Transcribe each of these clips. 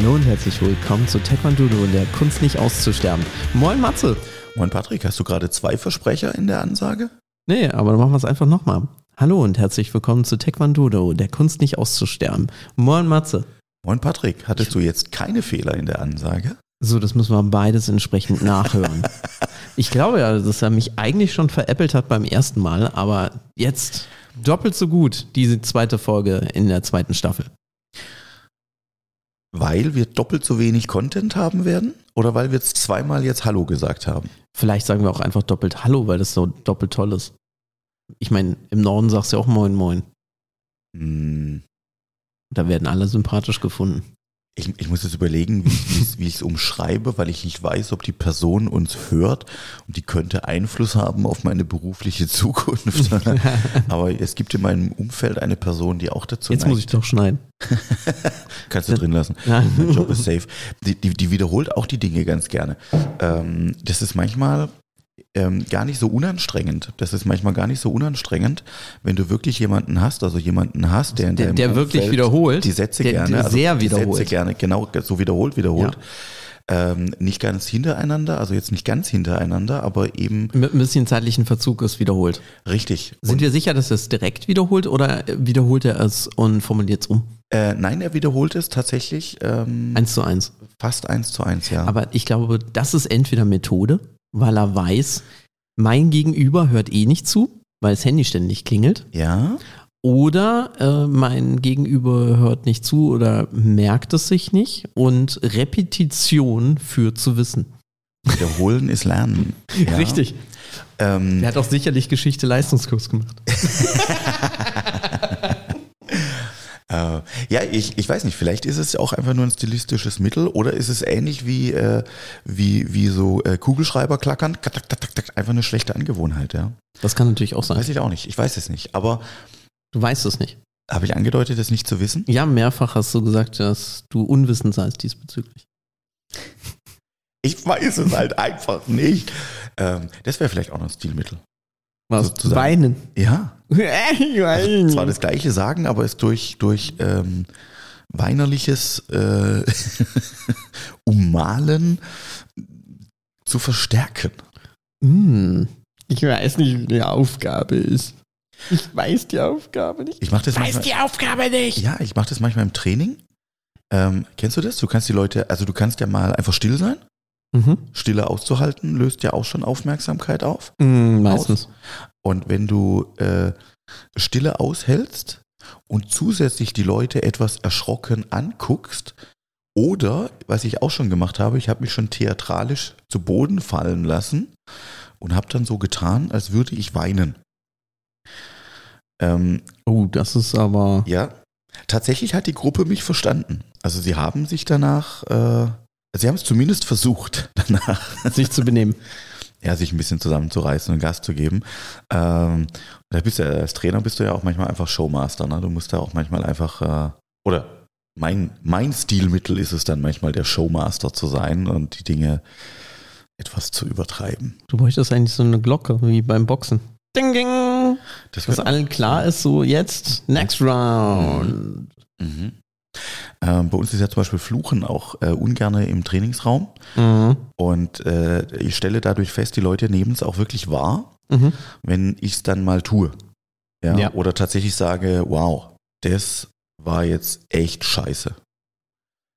Hallo und herzlich willkommen zu Taekwondo und der Kunst nicht auszusterben. Moin Matze. Moin Patrick, hast du gerade zwei Versprecher in der Ansage? Nee, aber dann machen wir es einfach nochmal. Hallo und herzlich willkommen zu Taekwondo, der Kunst nicht auszusterben. Moin Matze. Moin Patrick, hattest du jetzt keine Fehler in der Ansage? So, das müssen wir beides entsprechend nachhören. ich glaube ja, dass er mich eigentlich schon veräppelt hat beim ersten Mal, aber jetzt doppelt so gut, diese zweite Folge in der zweiten Staffel. Weil wir doppelt so wenig Content haben werden? Oder weil wir jetzt zweimal jetzt Hallo gesagt haben? Vielleicht sagen wir auch einfach doppelt Hallo, weil das so doppelt toll ist. Ich meine, im Norden sagst du ja auch Moin Moin. Hm, Da werden alle sympathisch gefunden. Ich, ich muss jetzt überlegen, wie, ich- es umschreibe, weil ich nicht weiß, ob die Person uns hört und die könnte Einfluss haben auf meine berufliche Zukunft. Aber es gibt in meinem Umfeld eine Person, die auch dazu Jetzt muss ich doch schneiden. Kannst du drin lassen. Ja. Mein Job ist safe. Die, die, die wiederholt auch die Dinge ganz gerne. Ähm, das ist manchmal ähm, gar nicht so unanstrengend. Das ist manchmal gar nicht so unanstrengend, wenn du wirklich jemanden hast, also jemanden hast, der in Der- der wirklich Umfeld wiederholt. die Sätze Der- gerne, also sehr die wiederholt. Sätze gerne, genau, so wiederholt, wiederholt. Ähm, nicht ganz hintereinander, also jetzt nicht ganz hintereinander, aber eben Mit ein bisschen zeitlichen Verzug ist wiederholt. richtig. Sind wir sicher, dass er es direkt wiederholt oder wiederholt er es und formuliert es um? Äh, nein, er wiederholt es tatsächlich ähm, Eins zu eins. fast eins zu eins, ja. Aber ich glaube, das ist entweder Methode, weil er weiß, mein Gegenüber hört eh nicht zu, weil das Handy ständig klingelt. ja. Oder äh, mein Gegenüber hört nicht zu oder merkt es sich nicht. Und Repetition führt zu Wissen. Wiederholen ist Lernen. Ja. Richtig. Ähm, Er hat auch sicherlich Geschichte-Leistungskurs gemacht. Äh, ja, ich, ich weiß nicht, vielleicht ist es auch einfach nur ein stilistisches Mittel oder ist es ähnlich wie, äh, wie, wie so äh, Kugelschreiber klackern, einfach eine schlechte Angewohnheit, ja. Das kann natürlich auch sein. Weiß ich auch nicht, ich weiß es nicht, aber Du weißt es nicht. habe ich angedeutet, das nicht zu wissen? Ja, mehrfach hast du gesagt, dass du unwissend seist diesbezüglich. Ich weiß es halt einfach nicht. Ähm, das wäre vielleicht auch noch ein Stilmittel. Was? Sozusagen. Weinen. Ja, also zwar das gleiche sagen, aber es durch, durch ähm, weinerliches äh, Ummalen zu verstärken. Hm, ich weiß nicht, wie die Aufgabe ist. Ich weiß die Aufgabe nicht. Ich mache das manchmal, Aufgabe nicht. Ja, ich mache das manchmal im Training. Ähm, kennst du das? Du kannst die Leute, also du kannst ja mal einfach still sein. Mhm. Stille auszuhalten löst ja auch schon Aufmerksamkeit auf. Hm, meistens. Und wenn du äh, Stille aushältst und zusätzlich die Leute etwas erschrocken anguckst, oder, was ich auch schon gemacht habe, ich habe mich schon theatralisch zu Boden fallen lassen und habe dann so getan, als würde ich weinen. Ähm, Oh, das ist aber. Ja, tatsächlich hat die Gruppe mich verstanden. Also sie haben sich danach, äh, sie haben es zumindest versucht, danach, sich zu benehmen. ja, sich ein bisschen zusammenzureißen und Gas zu geben. Ähm, da bist du, ja- als Trainer bist du ja auch manchmal einfach Showmaster, ne? Du musst da auch manchmal einfach, äh, oder mein, mein Stilmittel ist es dann manchmal, der Showmaster zu sein und die Dinge etwas zu übertreiben. Du bräuchtest eigentlich so eine Glocke wie beim Boxen. Ding, ding. Das Dass allen klar ist, so jetzt, next round. Mhm. Ähm, bei uns ist ja zum Beispiel Fluchen auch äh, ungerne im Trainingsraum. Mhm. Und äh, ich stelle dadurch fest, die Leute nehmen es auch wirklich wahr, Mhm. wenn ich es dann mal tue. Ja? Ja. Oder tatsächlich sage, wow, das war jetzt echt scheiße.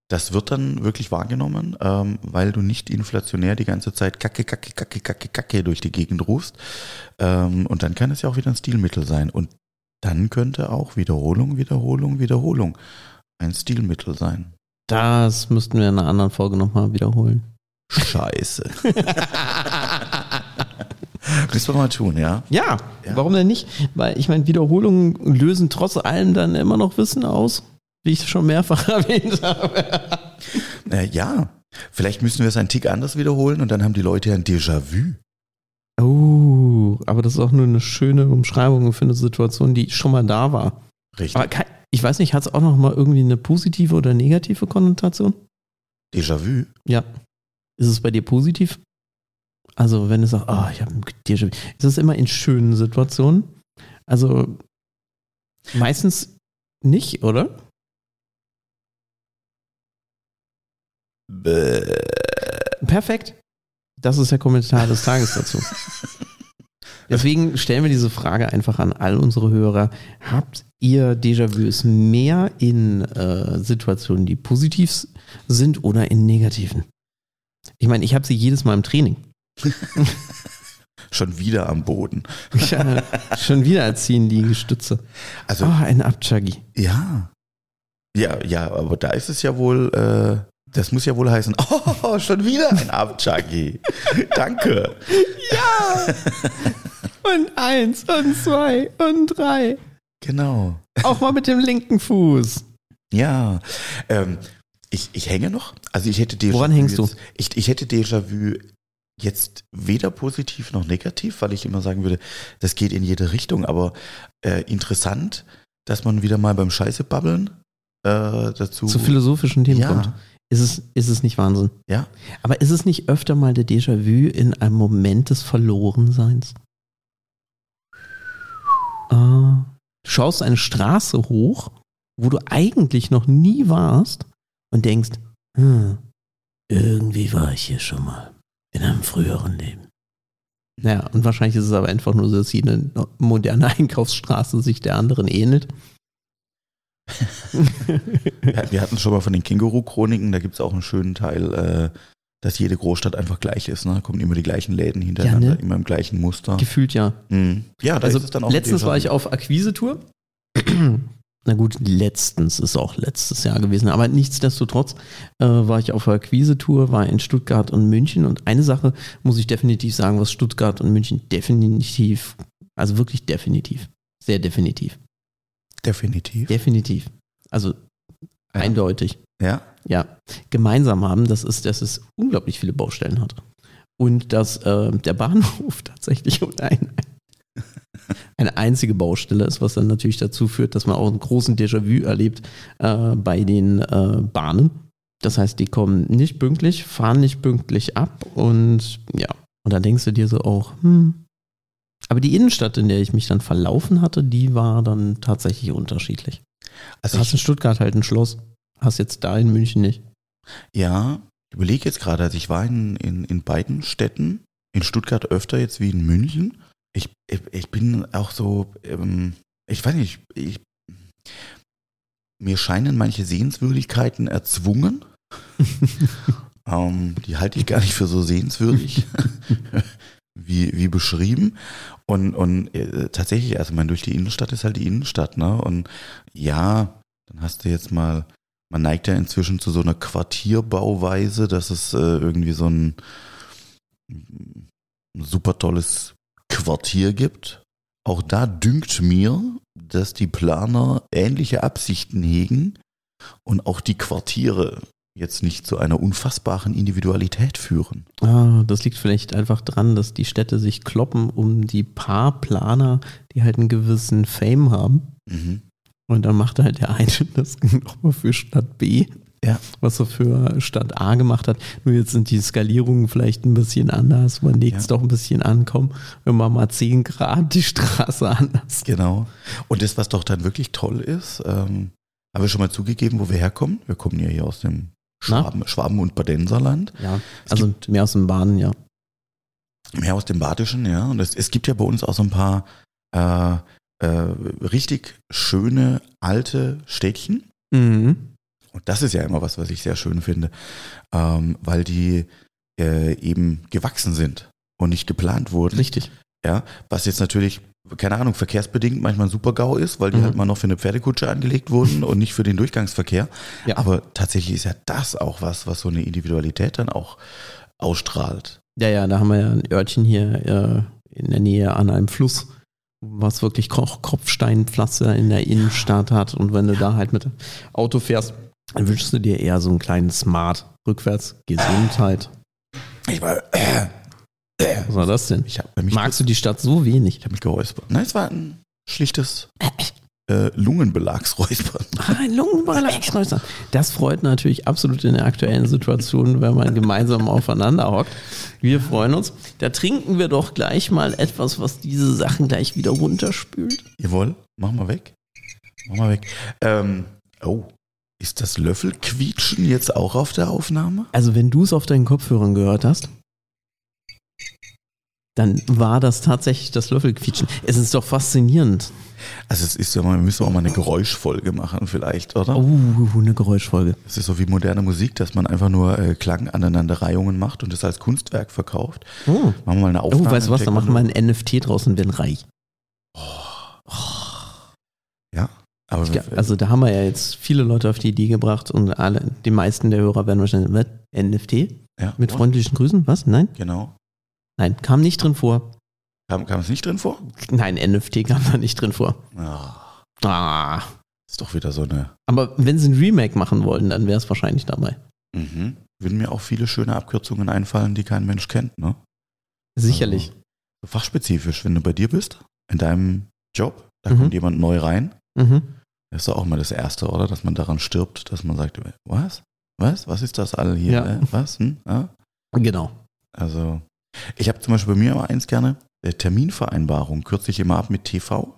Das wird dann wirklich wahrgenommen, ähm, weil du nicht inflationär die ganze Zeit Kacke, Kacke, Kacke, Kacke, Kacke durch die Gegend rufst. Ähm, und dann kann es ja auch wieder ein Stilmittel sein. Und dann könnte auch Wiederholung, Wiederholung, Wiederholung ein Stilmittel sein. Das müssten wir in einer anderen Folge nochmal wiederholen. Scheiße. Müssen wir mal tun, ja? Ja, Ja. warum denn nicht? Weil ich meine, Wiederholungen lösen trotz allem dann immer noch Wissen aus, wie ich schon mehrfach erwähnt habe. Äh, ja. Vielleicht müssen wir es einen Tick anders wiederholen und dann haben die Leute ein Déjà-vu. Oh, aber das ist auch nur eine schöne Umschreibung für eine Situation, die schon mal da war. Richtig. Aber kein, ich weiß nicht, hat es auch noch mal irgendwie eine positive oder negative Konnotation? Déjà-vu. Ja. Ist es bei dir positiv? Also, wenn du sagst, ah, ich habe ein Déjà-vu. Ist das immer in schönen Situationen? Also, meistens nicht, oder? Bäh. Perfekt. Das ist der Kommentar des Tages dazu. Deswegen stellen wir diese Frage einfach an all unsere Hörer. Habt ihr Déjà-vus mehr in äh, Situationen, die positiv sind oder in negativen? Ich meine, ich habe sie jedes Mal im Training. Schon wieder am Boden. Ja, schon wieder ziehen die Gestütze. Also, Oh, ein Abchagi. ja. Ja, ja, aber da ist es ja wohl, äh, das muss ja wohl heißen, oh, schon wieder ein Abchagi. Danke. Ja! Und eins und zwei und drei. Genau. Auch mal mit dem linken Fuß. Ja. Ähm, ich, ich hänge noch. Also ich hätte Déjà-vu. Woran hängst du? jetzt- Ich, ich hätte Déjà-vu jetzt weder positiv noch negativ, weil ich immer sagen würde, das geht in jede Richtung, aber äh, interessant, dass man wieder mal beim Scheiße babbeln äh, dazu. Zu philosophischen Themen ja, kommt. Ist es, ist es nicht Wahnsinn? ja. Aber ist es nicht öfter mal der Déjà-vu in einem Moment des Verlorenseins? Du schaust eine Straße hoch, wo du eigentlich noch nie warst und denkst, hm, irgendwie war ich hier schon mal in einem früheren Leben. Naja, und wahrscheinlich ist es aber einfach nur so, dass jede moderne Einkaufsstraße sich der anderen ähnelt. Wir hatten schon mal von den Känguru-Chroniken, da gibt es auch einen schönen Teil, äh, dass jede Großstadt einfach gleich ist. Ne? Da kommen immer die gleichen Läden hintereinander, Ja, ne? immer im gleichen Muster. Gefühlt ja. Mhm. Ja, da Also ist es dann auch letztens war ich auf Akquise-Tour. Na gut, letztens ist auch letztes Jahr gewesen, aber nichtsdestotrotz äh, war ich auf Akquise-Tour, war in Stuttgart und München und eine Sache muss ich definitiv sagen, was Stuttgart und München definitiv, also wirklich definitiv, sehr definitiv, Definitiv. definitiv, also Ja. eindeutig, Ja. ja, gemeinsam haben, das ist, dass es unglaublich viele Baustellen hat und dass äh, der Bahnhof tatsächlich ein, eine einzige Baustelle ist, was dann natürlich dazu führt, dass man auch einen großen Déjà-vu erlebt äh, bei den äh, Bahnen. Das heißt, die kommen nicht pünktlich, fahren nicht pünktlich ab und ja, und dann denkst du dir so auch, hm. Aber die Innenstadt, in der ich mich dann verlaufen hatte, die war dann tatsächlich unterschiedlich. Also Du hast in Stuttgart halt ein Schloss, hast jetzt da in München nicht. ja, ich überlege jetzt gerade, also ich war in, in, in beiden Städten, in Stuttgart öfter jetzt wie in München. Ich, ich, ich bin auch so, ähm, ich weiß nicht, ich, mir scheinen manche Sehenswürdigkeiten erzwungen. ähm, die halte ich gar nicht für so sehenswürdig, wie, wie beschrieben. Und, und äh, tatsächlich, also man durch die Innenstadt ist halt die Innenstadt, ne? Und ja, dann hast du jetzt mal, man neigt ja inzwischen zu so einer Quartierbauweise, dass es äh, irgendwie so ein, ein super tolles Quartier gibt. Auch da dünkt mir, dass die Planer ähnliche Absichten hegen und auch die Quartiere jetzt nicht zu einer unfassbaren Individualität führen. Ah, das liegt vielleicht einfach dran, dass die Städte sich kloppen um die paar Planer, die halt einen gewissen Fame haben. Mhm. Und dann macht halt der eine das nochmal für Stadt B, Ja. was er für Stadt A gemacht hat. Nur jetzt sind die Skalierungen vielleicht ein bisschen anders. Man legt es Ja. doch ein bisschen an. Komm, wenn man mal 10 Grad die Straße anders. Genau. Und das, was doch dann wirklich toll ist, ähm, haben wir schon mal zugegeben, wo wir herkommen. Wir kommen ja hier aus dem Schwaben, Schwaben- und Badenserland. Ja, also mehr aus dem Bahnen, ja. Mehr aus dem Badischen, ja. Und es, es gibt ja bei uns auch so ein paar äh, äh, richtig schöne alte Städtchen. Mhm. Und das ist ja immer was, was ich sehr schön finde, ähm, weil die äh, eben gewachsen sind und nicht geplant wurden. Richtig. Ja, was jetzt natürlich, keine Ahnung, verkehrsbedingt manchmal ein super GAU ist, weil die Mhm. halt mal noch für eine Pferdekutsche angelegt wurden und nicht für den Durchgangsverkehr. Ja. Aber tatsächlich ist ja das auch was, was so eine Individualität dann auch ausstrahlt. Ja, ja, da haben wir ja ein Örtchen hier äh, in der Nähe an einem Fluss, was wirklich Kopfsteinpflaster in der Innenstadt hat. Und wenn du da halt mit Auto fährst, dann wünschst du dir eher so einen kleinen Smart. Rückwärts, Gesundheit. Ich war, Was war das denn? habe Magst du die Stadt so wenig? ich hab mich geräuspert. Nein, es war ein schlichtes äh, Lungenbelagsräuspern. Ah, ein Lungenballasträuser. Das freut natürlich absolut in der aktuellen Situation, wenn man gemeinsam aufeinander hockt. Wir freuen uns. Da trinken wir doch gleich mal etwas, was diese Sachen gleich wieder runterspült. Jawohl, mach mal weg. Mach mal weg. Ähm, oh, Ist das Löffelquietschen jetzt auch auf der Aufnahme? Also wenn du es auf deinen Kopfhörern gehört hast, dann war das tatsächlich das Löffelquietschen. Es ist doch faszinierend. Also es ist ja mal, wir müssen auch mal eine Geräuschfolge machen vielleicht, oder? Oh, eine Geräuschfolge. Es ist so wie moderne Musik, dass man einfach nur äh, Klanganeinanderreihungen macht und das als Kunstwerk verkauft. Oh, Machen wir mal eine oh Aufnahme. weißt du was, dann machen wir ein NFT draus und werden reich. Ja, aber Ja, also da haben wir ja jetzt viele Leute auf die Idee gebracht und alle, die meisten der Hörer werden wahrscheinlich, was? NFT? ja, Mit und? freundlichen Grüßen? Was? Nein? Genau. Nein, kam nicht drin vor. Kam, kam es nicht drin vor? Nein, NFT kam da nicht drin vor. Ah, Ah. ist doch wieder so eine. Aber wenn sie ein Remake machen wollen, dann wäre es wahrscheinlich dabei. Mhm. Würden mir auch viele schöne Abkürzungen einfallen, die kein Mensch kennt, ne? Sicherlich. So fachspezifisch, wenn du bei dir bist, in deinem Job, da Mhm. kommt jemand neu rein, Mhm. das ist doch auch mal das Erste, oder? Dass man daran stirbt, dass man sagt, was? Was? Was ist das all hier? Ja. Äh, was? Hm? Ja? Genau. Also, ich habe zum Beispiel bei mir immer eins gerne, äh, Terminvereinbarung kürze ich immer ab mit TV,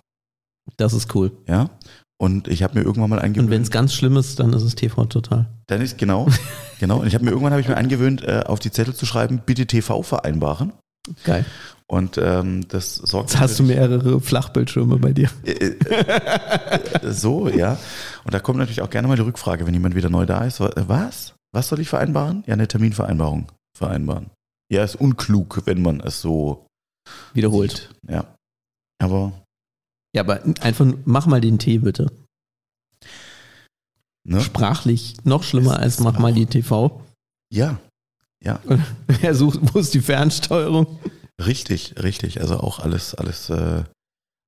Das ist cool. ja. Und ich habe mir irgendwann mal angewöhnt, Und wenn es ganz schlimm ist, dann ist es TV total. dann ist genau, genau. Und ich habe mir irgendwann habe ich mir angewöhnt, äh, auf die Zettel zu schreiben, bitte TV vereinbaren. Geil. Und ähm, das sorgt Jetzt hast du mehrere Flachbildschirme bei dir. Äh, äh, so, ja. Und da kommt natürlich auch gerne mal die Rückfrage, wenn jemand wieder neu da ist. wa- Was? Was soll ich vereinbaren? Ja, eine Terminvereinbarung vereinbaren. Ja, ist unklug, wenn man es so Wiederholt. Ja. Aber, Ja, aber einfach mach mal den Tee bitte. ne? Sprachlich noch schlimmer Es als ist mach mal die TV. Ja. Ja, Er sucht, wo ist die Fernsteuerung? richtig, richtig. Also auch alles, alles, äh,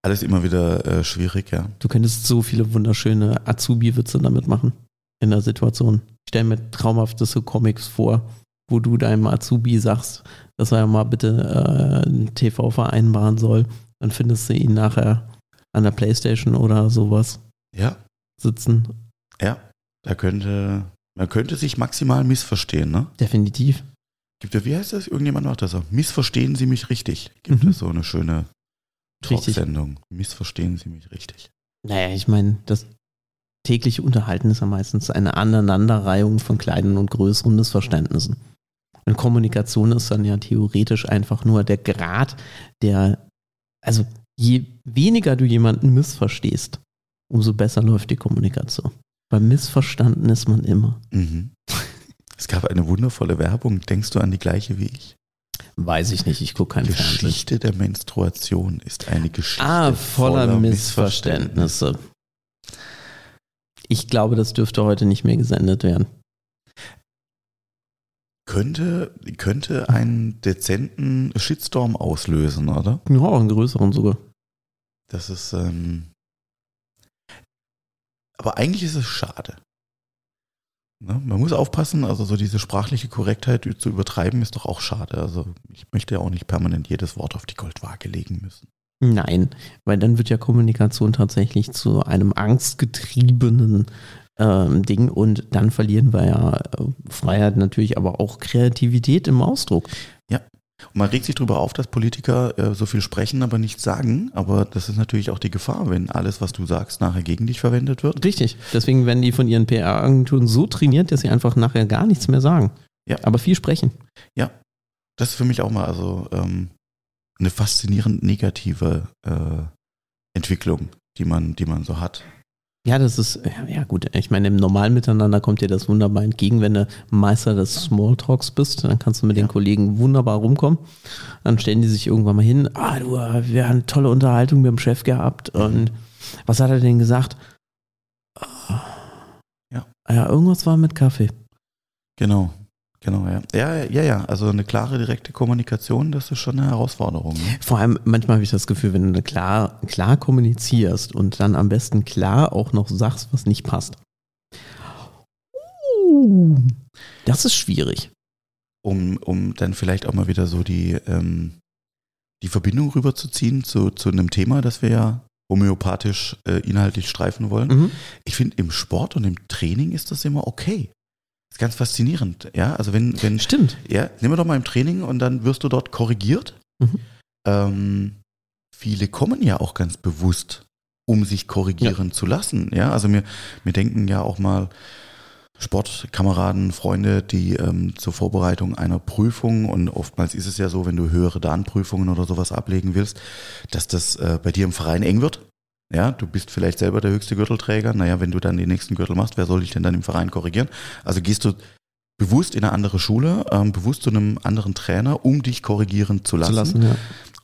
alles immer wieder äh, schwierig, ja. Du könntest so viele wunderschöne Azubi-Witze damit machen in der Situation. Ich stelle mir traumhafteste Comics vor, wo du deinem Azubi sagst, dass er mal bitte äh, ein TV vereinbaren soll. Dann findest du ihn nachher an der Playstation oder sowas Ja, sitzen. ja. Da könnte, man könnte sich maximal missverstehen, ne? Definitiv. Gibt ja, wie heißt das? Irgendjemand macht das auch. Missverstehen Sie mich richtig. Gibt Mhm. es so eine schöne. Talksendung. Missverstehen Sie mich richtig. Naja, ich meine, das tägliche Unterhalten ist ja meistens eine Aneinanderreihung von kleinen und größeren Missverständnissen. Und Kommunikation ist dann ja theoretisch einfach nur der Grad, der, also je weniger du jemanden missverstehst, umso besser läuft die Kommunikation. Weil missverstanden ist man immer. Mhm. Es gab eine wundervolle Werbung. Denkst du an die gleiche wie ich? Weiß ich nicht, ich gucke kein Fernsehen. Geschichte der Menstruation ist eine Geschichte Ah, voller, Missverständnisse. Ich glaube, das dürfte heute nicht mehr gesendet werden. Könnte, könnte einen dezenten Shitstorm auslösen, oder? Ja, auch einen größeren sogar. Das ist, ähm, aber eigentlich ist es schade. Ne? Man muss aufpassen, also so diese sprachliche Korrektheit zu übertreiben ist doch auch schade. Also ich möchte ja auch nicht permanent jedes Wort auf die Goldwaage legen müssen. Nein, weil dann wird ja Kommunikation tatsächlich zu einem angstgetriebenen ähm, Ding und dann verlieren wir ja äh, Freiheit natürlich, aber auch Kreativität im Ausdruck. Und man regt sich darüber auf, dass Politiker äh, so viel sprechen, aber nichts sagen. Aber das ist natürlich auch die Gefahr, wenn alles, was du sagst, nachher gegen dich verwendet wird. Richtig. Deswegen werden die von ihren PR-Agenturen so trainiert, dass sie einfach nachher gar nichts mehr sagen. Ja. Aber viel sprechen. Das ist für mich auch mal also ähm, eine faszinierend negative äh, Entwicklung, die man, die man so hat. Ja, das ist, ja, gut, ich meine, im normalen Miteinander kommt dir das wunderbar entgegen, wenn du Meister des Smalltalks bist, dann kannst du mit den Ja. Kollegen wunderbar rumkommen. Dann stellen die sich irgendwann mal hin, ah, du, wir haben eine tolle Unterhaltung mit dem Chef gehabt und was hat er denn gesagt? Ah, Ja. Ja, irgendwas war mit Kaffee. Genau, genau, ja. Ja, ja, ja. Also eine klare, direkte Kommunikation, das ist schon eine Herausforderung. Ne? Vor allem, manchmal habe ich das Gefühl, wenn du klar, klar kommunizierst und dann am besten klar auch noch sagst, was nicht passt. Uh, Das ist schwierig. Um, um dann vielleicht auch mal wieder so die, ähm, die Verbindung rüberzuziehen zu, zu einem Thema, das wir ja homöopathisch äh, inhaltlich streifen wollen. Mhm. Ich finde, im Sport und im Training ist das immer okay. Ist ganz faszinierend. Ja, also wenn, wenn, Stimmt. ja, nehmen wir doch mal im Training und dann wirst du dort korrigiert. Mhm. Ähm, viele kommen ja auch ganz bewusst um sich korrigieren zu lassen. Ja, also wir, wir denken ja auch mal, Sportkameraden, Freunde, die ähm, zur Vorbereitung einer Prüfung und oftmals ist es ja so, wenn du höhere Datenprüfungen oder sowas ablegen willst, dass das äh, bei dir im Verein eng wird. Ja, du bist vielleicht selber der höchste Gürtelträger. Naja, wenn du dann den nächsten Gürtel machst, wer soll dich denn dann im Verein korrigieren? Also gehst du bewusst in eine andere Schule, ähm, bewusst zu einem anderen Trainer, um dich korrigieren zu lassen. Zu lassen ja.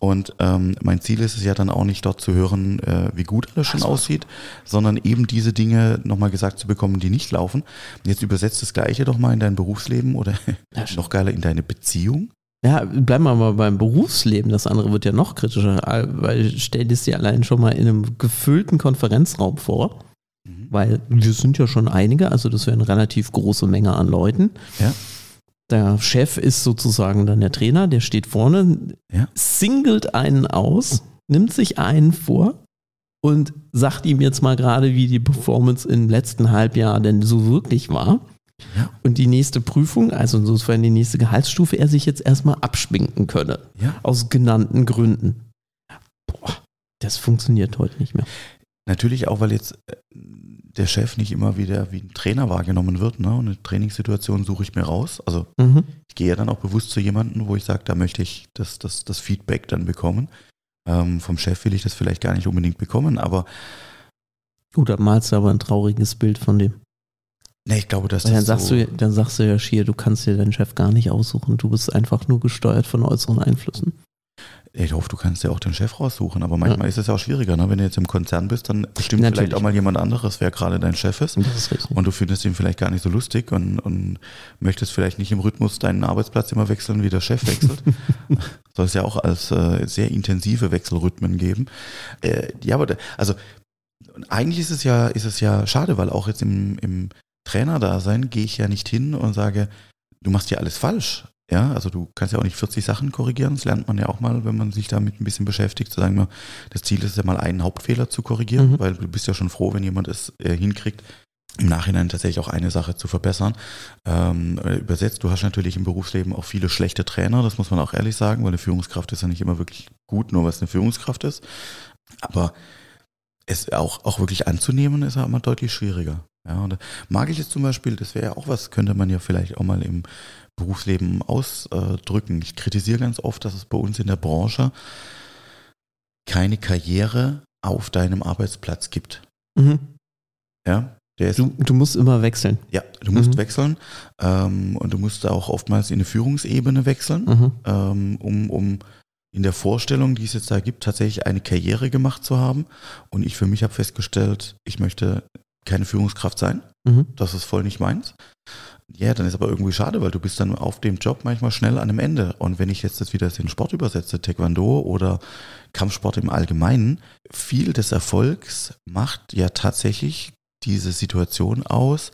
Und ähm, mein Ziel ist es ja dann auch nicht dort zu hören, äh, wie gut alles schon aussieht, sondern eben diese Dinge nochmal gesagt zu bekommen, die nicht laufen. Jetzt übersetzt das Gleiche doch mal in dein Berufsleben oder ja, noch geiler in deine Beziehung. Ja, bleiben wir mal beim Berufsleben. Das andere wird ja noch kritischer, weil stell dir sie allein schon mal in einem gefüllten Konferenzraum vor. Mhm. Weil wir sind ja schon einige, also das wäre eine relativ große Menge an Leuten. Ja. Der Chef ist sozusagen dann der Trainer, der steht vorne, ja. singelt einen aus, nimmt sich einen vor und sagt ihm jetzt mal gerade, wie die Performance im letzten Halbjahr denn so wirklich war. Ja. Und die nächste Prüfung, also insofern die nächste Gehaltsstufe, er sich jetzt erstmal abschminken könne. Ja. Aus genannten Gründen. Boah, das funktioniert heute nicht mehr. Natürlich auch, weil jetzt äh, der Chef nicht immer wieder wie ein Trainer wahrgenommen wird. Ne? Und eine Trainingssituation suche ich mir raus. Also mhm. ich gehe ja dann auch bewusst zu jemandem, wo ich sage, da möchte ich das, das, das Feedback dann bekommen. Ähm, vom Chef will ich das vielleicht gar nicht unbedingt bekommen, aber. Gut, dann malst du aber ein trauriges Bild von dem. Nee, ich glaube, dass Weil das dann sagst so du, dann sagst du ja schier, du kannst dir deinen Chef gar nicht aussuchen. Du bist einfach nur gesteuert von äußeren Einflüssen. Ich hoffe, du kannst ja auch den Chef raussuchen, aber manchmal ja. ist es ja auch schwieriger, ne? wenn du jetzt im Konzern bist, dann bestimmt Natürlich. vielleicht auch mal jemand anderes, wer gerade dein Chef ist. ist und du findest ihn vielleicht gar nicht so lustig und, und möchtest vielleicht nicht im Rhythmus deinen Arbeitsplatz immer wechseln, wie der Chef wechselt. Soll es ja auch als äh, sehr intensive Wechselrhythmen geben. Äh, ja, aber also eigentlich ist es ja, ist es ja schade, weil auch jetzt im, im Trainer-Dasein gehe ich ja nicht hin und sage, du machst ja alles falsch. Ja, also du kannst ja auch nicht 40 Sachen korrigieren. Das lernt man ja auch mal, wenn man sich damit ein bisschen beschäftigt. Zu sagen, das Ziel ist ja mal einen Hauptfehler zu korrigieren, mhm. weil du bist ja schon froh, wenn jemand es äh, hinkriegt, im Nachhinein tatsächlich auch eine Sache zu verbessern. Ähm, übersetzt, du hast natürlich im Berufsleben auch viele schlechte Trainer, das muss man auch ehrlich sagen, weil eine Führungskraft ist ja nicht immer wirklich gut, nur was eine Führungskraft ist. Aber es auch, auch wirklich anzunehmen, ist ja immer deutlich schwieriger. Ja, und mag ich jetzt zum Beispiel, das wäre ja auch was, könnte man ja vielleicht auch mal im Berufsleben ausdrücken. Ich kritisiere ganz oft, dass es bei uns in der Branche keine Karriere auf deinem Arbeitsplatz gibt. Mhm. Ja, du, du, musst immer wechseln. Ja, du musst mhm. wechseln ähm, und du musst auch oftmals in eine Führungsebene wechseln, mhm. ähm, um, um in der Vorstellung, die es jetzt da gibt, tatsächlich eine Karriere gemacht zu haben. Und ich für mich habe festgestellt, ich möchte keine Führungskraft sein. Mhm. Das ist voll nicht meins. Ja, dann ist aber irgendwie schade, weil du bist dann auf dem Job manchmal schnell an einem Ende. Und wenn ich jetzt das wieder in Sport übersetze, Taekwondo oder Kampfsport im Allgemeinen, viel des Erfolgs macht ja tatsächlich diese Situation aus,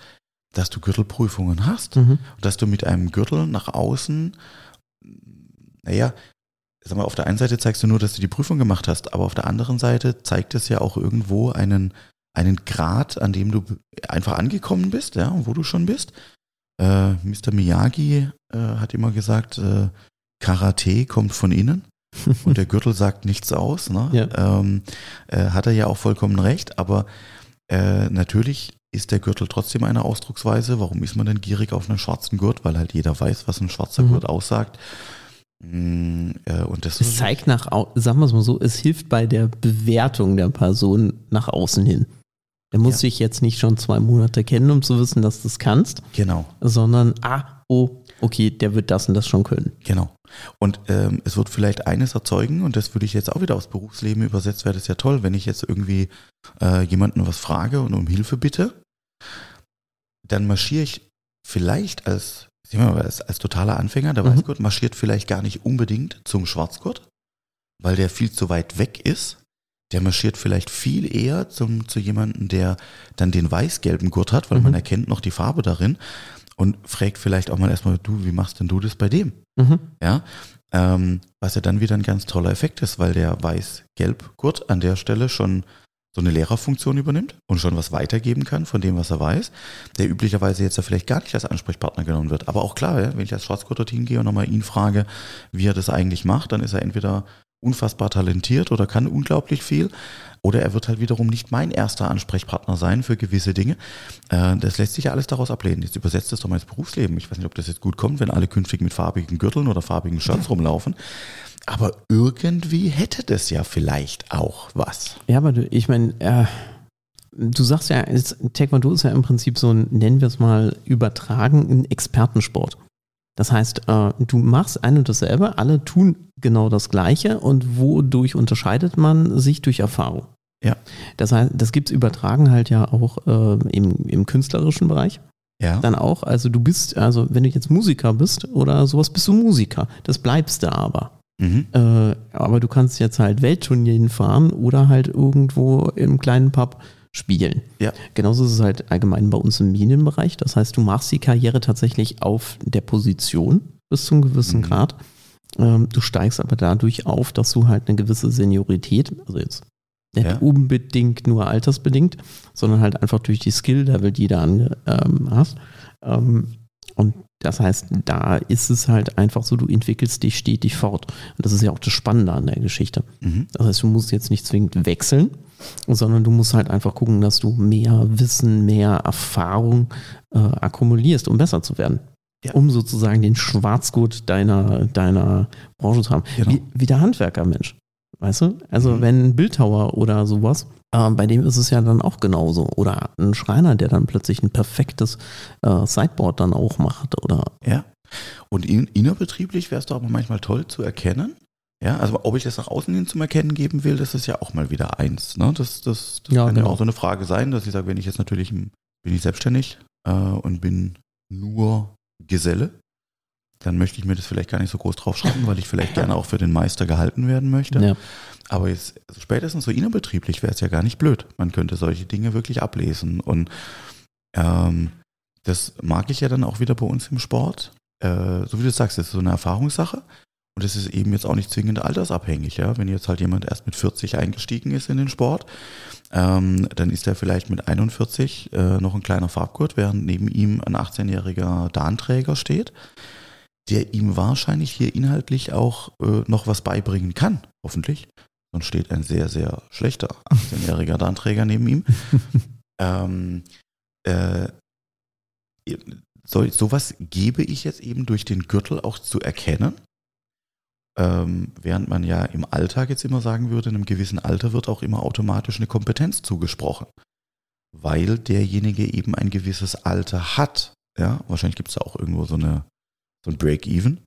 dass du Gürtelprüfungen hast mhm. und dass du mit einem Gürtel nach außen, naja, sag mal, auf der einen Seite zeigst du nur, dass du die Prüfung gemacht hast, aber auf der anderen Seite zeigt es ja auch irgendwo einen, einen Grad, an dem du einfach angekommen bist, ja, wo du schon bist. Äh, Mr. Miyagi äh, hat immer gesagt, äh, Karate kommt von innen und der Gürtel sagt nichts aus. Ne? Ja. Ähm, äh, hat er ja auch vollkommen recht, aber äh, natürlich ist der Gürtel trotzdem eine Ausdrucksweise. Warum ist man denn gierig auf einen schwarzen Gurt? Weil halt jeder weiß, was ein schwarzer mhm. Gurt aussagt. Mm, äh, und das es zeigt nach, sagen wir es mal so, es hilft bei der Bewertung der Person nach außen hin. Der muss ja. sich jetzt nicht schon zwei Monate kennen, um zu wissen, dass du es kannst. Genau. Sondern, ah, oh, okay, der wird das und das schon können. Genau. Und ähm, es wird vielleicht eines erzeugen, und das würde ich jetzt auch wieder aufs Berufsleben übersetzt, wäre das ja toll, wenn ich jetzt irgendwie äh, jemanden was frage und um Hilfe bitte, dann marschiere ich vielleicht als, als, als totaler Anfänger, der mhm. Weißgurt marschiert vielleicht gar nicht unbedingt zum Schwarzgurt, weil der viel zu weit weg ist der marschiert vielleicht viel eher zum, zu jemandem, der dann den weiß-gelben Gurt hat, weil mhm. man erkennt noch die Farbe darin und fragt vielleicht auch mal erstmal, du, wie machst denn du das bei dem? Mhm. Ja, ähm, was ja dann wieder ein ganz toller Effekt ist, weil der weiß-gelb-Gurt an der Stelle schon so eine Lehrerfunktion übernimmt und schon was weitergeben kann von dem, was er weiß, der üblicherweise jetzt ja vielleicht gar nicht als Ansprechpartner genommen wird. Aber auch klar, wenn ich als Schwarzgurt dorthin gehe und nochmal ihn frage, wie er das eigentlich macht, dann ist er entweder unfassbar talentiert oder kann unglaublich viel. Oder er wird halt wiederum nicht mein erster Ansprechpartner sein für gewisse Dinge. Äh, das lässt sich ja alles daraus ablehnen. Jetzt übersetzt es doch mal ins Berufsleben. Ich weiß nicht, ob das jetzt gut kommt, wenn alle künftig mit farbigen Gürteln oder farbigen Shirts rumlaufen. Aber irgendwie hätte das ja vielleicht auch was. Ja, aber du, ich meine, äh, du sagst ja, Taekwondo ist ja im Prinzip so ein, nennen wir es mal, übertragen, ein Expertensport. Das heißt, äh, du machst ein und dasselbe, alle tun genau das Gleiche und wodurch unterscheidet man sich durch Erfahrung? Ja. Das heißt, das gibt es übertragen halt ja auch äh, im, im künstlerischen Bereich. Ja. Dann auch, also du bist, also wenn du jetzt Musiker bist oder sowas, bist du Musiker. Das bleibst du aber. Mhm. Äh, aber du kannst jetzt halt Weltturnieren fahren oder halt irgendwo im kleinen Pub spielen. Ja. Genauso ist es halt allgemein bei uns im Medienbereich. Das heißt, du machst die Karriere tatsächlich auf der Position bis zu einem gewissen Mhm. Grad. Ähm, du steigst aber dadurch auf, dass du halt eine gewisse Seniorität, also jetzt nicht Ja. unbedingt nur altersbedingt, sondern halt einfach durch die Skill-Level, die du ange, ähm, hast. Ähm, und das heißt, da ist es halt einfach so, du entwickelst dich stetig fort. Und das ist ja auch das Spannende an der Geschichte. Mhm. Das heißt, du musst jetzt nicht zwingend wechseln, sondern du musst halt einfach gucken, dass du mehr Wissen, mehr Erfahrung äh, akkumulierst, um besser zu werden. Ja. Um sozusagen den Schwarzgurt deiner, deiner Branche zu haben. Genau. Wie, wie der Handwerker, Mensch. Weißt du? Also, Mhm. wenn ein Bildhauer oder sowas, äh, bei dem ist es ja dann auch genauso. Oder ein Schreiner, der dann plötzlich ein perfektes äh, Sideboard dann auch macht. Oder Ja. Und in, innerbetrieblich wäre es doch aber manchmal toll zu erkennen. Ja, also ob ich das nach außen hin zum Erkennen geben will, das ist ja auch mal wieder eins. Ne? Das, das, das Ja, kann genau. ja auch so eine Frage sein, dass ich sage, wenn ich jetzt natürlich bin ich selbstständig äh, und bin nur Geselle, dann möchte ich mir das vielleicht gar nicht so groß draufschreiben, weil ich vielleicht gerne auch für den Meister gehalten werden möchte. ja. Aber jetzt, also spätestens so innerbetrieblich wäre es ja gar nicht blöd. Man könnte solche Dinge wirklich ablesen. Und ähm, das mag ich ja dann auch wieder bei uns im Sport. Äh, so wie du sagst, das ist so eine Erfahrungssache. Und es ist eben jetzt auch nicht zwingend altersabhängig. Ja? Wenn jetzt halt jemand erst mit 40 eingestiegen ist in den Sport, ähm, dann ist er vielleicht mit 41 äh, noch ein kleiner Farbgurt, während neben ihm ein 18-jähriger Dahnträger steht, der ihm wahrscheinlich hier inhaltlich auch äh, noch was beibringen kann, hoffentlich. Sonst steht ein sehr, sehr schlechter 18-jähriger Dahnträger neben ihm. ähm, äh, so, sowas gebe ich jetzt eben durch den Gürtel auch zu erkennen. Ähm, während man ja im Alltag jetzt immer sagen würde, in einem gewissen Alter wird auch immer automatisch eine Kompetenz zugesprochen. Weil derjenige eben ein gewisses Alter hat. Ja, wahrscheinlich gibt es da auch irgendwo so eine so ein Break-Even.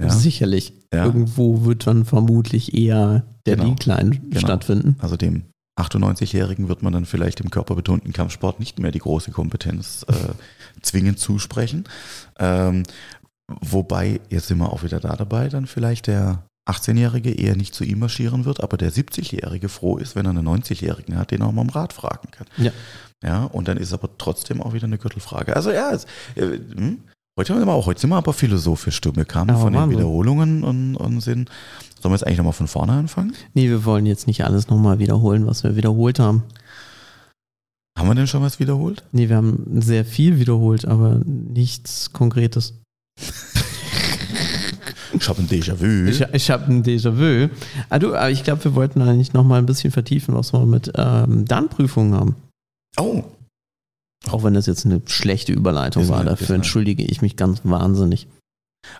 Ja, Sicherlich. Ja. Irgendwo wird dann vermutlich eher der Genau. Decline Genau. stattfinden. also dem 98-Jährigen wird man dann vielleicht im körperbetonten Kampfsport nicht mehr die große Kompetenz äh, zwingend zusprechen. Ähm, wobei, jetzt sind wir auch wieder da dabei, dann vielleicht der 18-Jährige eher nicht zu ihm marschieren wird, aber der 70-Jährige froh ist, wenn er einen 90-Jährigen hat, den er auch mal um Rat fragen kann. Ja. Ja, und dann ist aber trotzdem auch wieder eine Gürtelfrage. Also ja, es, äh, hm, heute, haben wir auch, heute sind wir aber philosophisch. Du, wir kamen Aber von den. Wiederholungen und, und sind. Sollen wir jetzt eigentlich nochmal von vorne anfangen? Nee, wir wollen jetzt nicht alles nochmal wiederholen, was wir wiederholt haben. Haben wir denn schon was wiederholt? Nee, wir haben sehr viel wiederholt, aber nichts Konkretes. Ich habe ein Déjà-vu. Ich, ich habe ein Déjà-vu. Ah, du, aber ich glaube, wir wollten eigentlich nochmal ein bisschen vertiefen, was wir mit ähm, Dann-Prüfungen haben. Oh, Auch wenn das jetzt eine schlechte Überleitung war, eine- dafür entschuldige ich mich ganz wahnsinnig.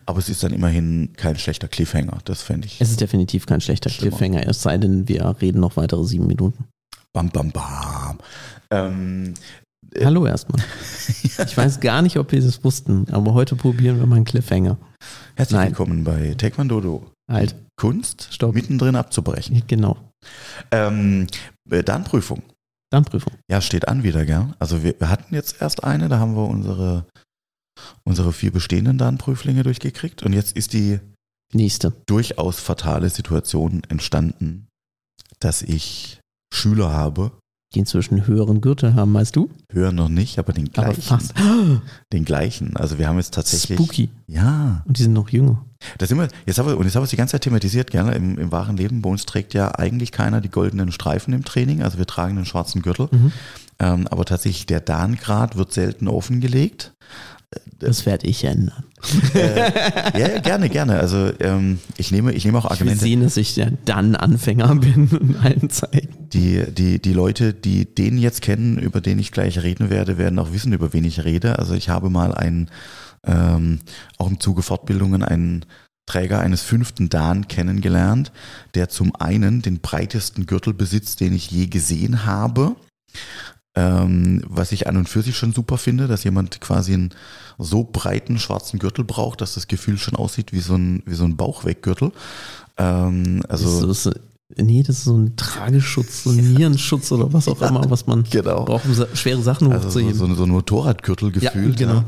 aber es ist dann immerhin kein schlechter Cliffhanger. Das fände ich. Es ist definitiv kein schlechter Schlimmer. Cliffhanger, es sei denn, wir reden noch weitere sieben Minuten. Bam, bam, bam. Ähm, Äh. Hallo erstmal. Ich weiß gar nicht, ob wir das wussten, aber heute probieren wir mal einen Cliffhanger. herzlich Nein. willkommen bei Taekwondo. Do. Halt, Kunst Stopp. mittendrin abzubrechen. genau. Ähm, äh, dann Prüfung. Dann Prüfung. Ja, steht an wieder, gell? Also wir, wir hatten jetzt erst eine, da haben wir unsere, unsere vier bestehenden Dann-Prüflinge durchgekriegt und jetzt ist die Nächste. durchaus fatale Situation entstanden, dass ich Schüler habe, Die inzwischen höheren Gürtel haben, weißt du? hören noch nicht, aber den Aber gleichen. fast. Den gleichen. Also wir haben jetzt tatsächlich. Spooky. Ja. Und die sind noch jünger. Das sind wir, jetzt haben wir, und jetzt haben wir es die ganze Zeit thematisiert, gerne im, im wahren Leben. Bei uns trägt ja eigentlich keiner die goldenen Streifen im Training, also wir tragen den schwarzen Gürtel. Mhm. Ähm, aber tatsächlich der Darngrad wird selten offengelegt. Das werde ich ändern. Äh, ja, gerne, gerne. Also ähm, ich nehme, ich nehme auch Ich will Argumente. sehen, dass ich ja dann Anfänger bin in allen Zeiten. Die, die, die Leute, die den jetzt kennen, über den ich gleich reden werde, werden auch wissen, über wen ich rede. Also ich habe mal einen, ähm, auch im Zuge Fortbildungen, einen Träger eines fünften Dan kennengelernt, der zum einen den breitesten Gürtel besitzt, den ich je gesehen habe. Ähm, was ich an und für sich schon super finde, dass jemand quasi einen so breiten schwarzen Gürtel braucht, dass das Gefühl schon aussieht wie so ein, wie so ein Bauchweggürtel. Ähm, also das ist, nee, das ist so ein Trageschutz, so ein Nierenschutz oder was auch immer, was man Genau. braucht, um schwere Sachen Also so, hochzuheben. so, so ein Motorradgürtel gefühlt. genau. ne?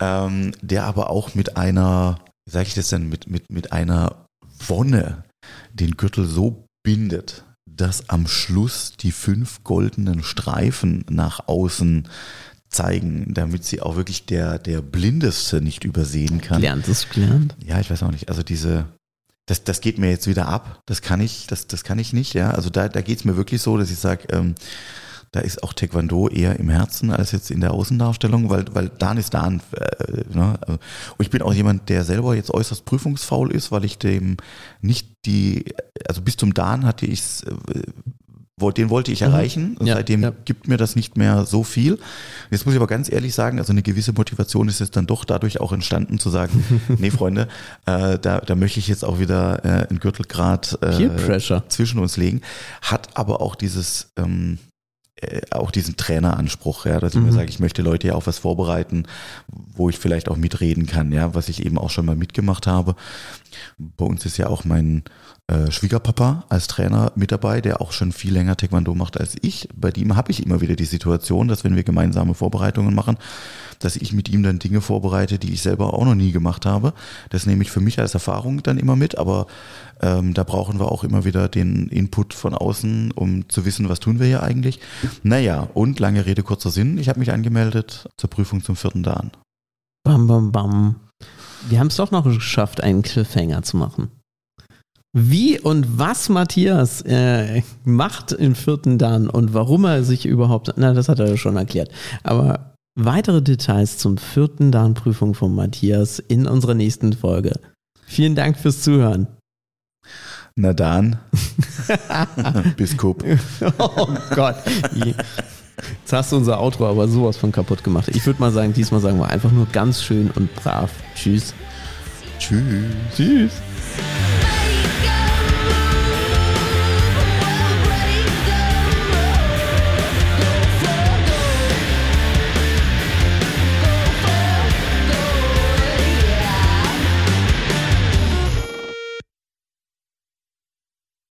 ähm, der aber auch mit einer, wie sage ich das denn, mit, mit, mit einer Wonne den Gürtel so bindet, dass am Schluss die fünf goldenen Streifen nach außen zeigen, damit sie auch wirklich der, der Blindeste nicht übersehen kann. Gelernt ist gelernt. Ja, ich weiß auch nicht. Also diese, das, das geht mir jetzt wieder ab. Das kann ich, das, das kann ich nicht, ja. Also da, da geht's mir wirklich so, dass ich sage, ähm, da ist auch Taekwondo eher im Herzen als jetzt in der Außendarstellung, weil, weil Dan ist Dan. Äh, ne? Und ich bin auch jemand, der selber jetzt äußerst prüfungsfaul ist, weil ich dem nicht die, also bis zum Dan hatte ich's, äh, wo- den wollte ich Mhm. erreichen. Und Ja, seitdem ja. gibt mir das nicht mehr so viel. Jetzt muss ich aber ganz ehrlich sagen, also eine gewisse Motivation ist jetzt dann doch dadurch auch entstanden zu sagen, nee Freunde, äh, da, da möchte ich jetzt auch wieder äh, einen Gürtelgrad äh, zwischen uns legen. Hat aber auch dieses ähm, äh, auch diesen Traineranspruch, ja, dass ich Mhm. mir sage, ich möchte Leute ja auf was vorbereiten, wo ich vielleicht auch mitreden kann, ja, was ich eben auch schon mal mitgemacht habe. Bei uns ist ja auch mein äh, Schwiegerpapa als Trainer mit dabei, der auch schon viel länger Taekwondo macht als ich. Bei dem habe ich immer wieder die Situation, dass wenn wir gemeinsame Vorbereitungen machen, dass ich mit ihm dann Dinge vorbereite, die ich selber auch noch nie gemacht habe. Das nehme ich für mich als Erfahrung dann immer mit, aber ähm, da brauchen wir auch immer wieder den Input von außen, um zu wissen, was tun wir hier eigentlich. Naja, und lange Rede, kurzer Sinn, ich habe mich angemeldet zur Prüfung zum vierten Dan. Bam, bam, bam. Wir haben es doch noch geschafft, einen Cliffhanger zu machen. Wie und was Matthias äh, macht im vierten Dan und warum er sich überhaupt, na, das hat er ja schon erklärt. Aber weitere Details zum vierten Dan-Prüfung von Matthias in unserer nächsten Folge. Vielen Dank fürs Zuhören. Na dann, bis Kup. Oh Gott. Jetzt hast du unser Outro aber sowas von kaputt gemacht. Ich würde mal sagen, diesmal sagen wir einfach nur ganz schön und brav. Tschüss. Tschüss. Tschüss.